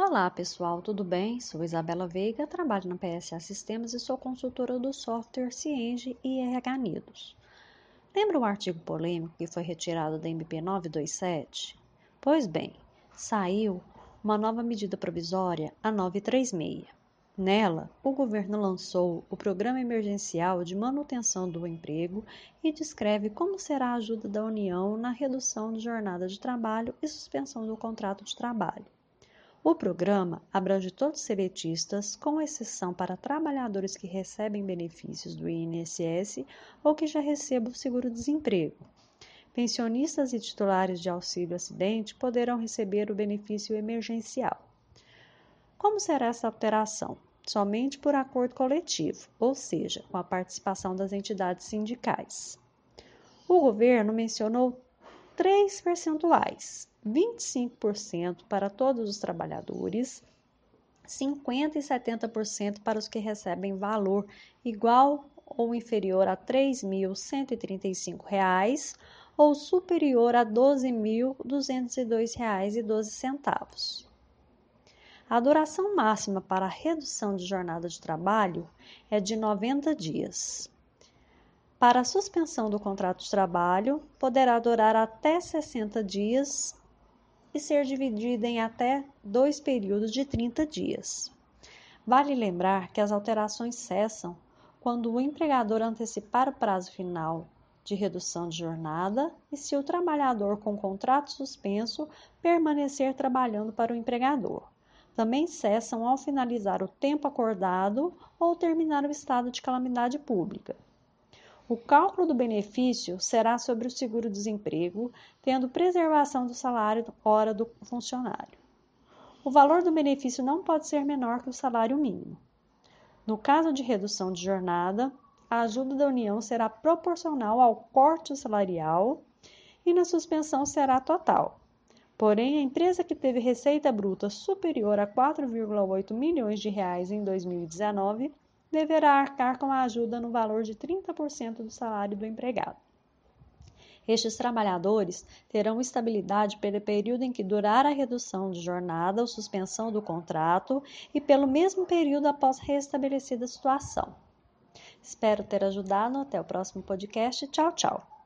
Olá pessoal, tudo bem? Sou Isabela Veiga, trabalho na PSA Sistemas e sou consultora do software Cienge e RH Nidos. Lembra o artigo polêmico que foi retirado da MP 927? Pois bem, saiu uma nova medida provisória, a 936. Nela, o governo lançou o Programa Emergencial de Manutenção do Emprego e descreve como será a ajuda da União na redução de jornada de trabalho e suspensão do contrato de trabalho. O programa abrange todos os seletistas, com exceção para trabalhadores que recebem benefícios do INSS ou que já recebam seguro-desemprego. Pensionistas e titulares de auxílio acidente poderão receber o benefício emergencial. Como será essa alteração? Somente por acordo coletivo, ou seja, com a participação das entidades sindicais. O governo mencionou três percentuais: 25% para todos os trabalhadores, 50% e 70% para os que recebem valor igual ou inferior a R$ 3.135 ou superior a R$ 12.202,12. A duração máxima para a redução de jornada de trabalho é de 90 dias. Para a suspensão do contrato de trabalho, poderá durar até 60 dias e ser dividida em até dois períodos de 30 dias. Vale lembrar que as alterações cessam quando o empregador antecipar o prazo final de redução de jornada e se o trabalhador com contrato suspenso permanecer trabalhando para o empregador. Também cessam ao finalizar o tempo acordado ou terminar o estado de calamidade pública. O cálculo do benefício será sobre o seguro-desemprego, tendo preservação do salário hora do funcionário. O valor do benefício não pode ser menor que o salário mínimo. No caso de redução de jornada, a ajuda da União será proporcional ao corte salarial e na suspensão será total. Porém, a empresa que teve receita bruta superior a 4,8 milhões de reais em 2019 deverá arcar com a ajuda no valor de 30% do salário do empregado. Estes trabalhadores terão estabilidade pelo período em que durar a redução de jornada ou suspensão do contrato e pelo mesmo período após restabelecida a situação. Espero ter ajudado. Até o próximo podcast. Tchau, tchau.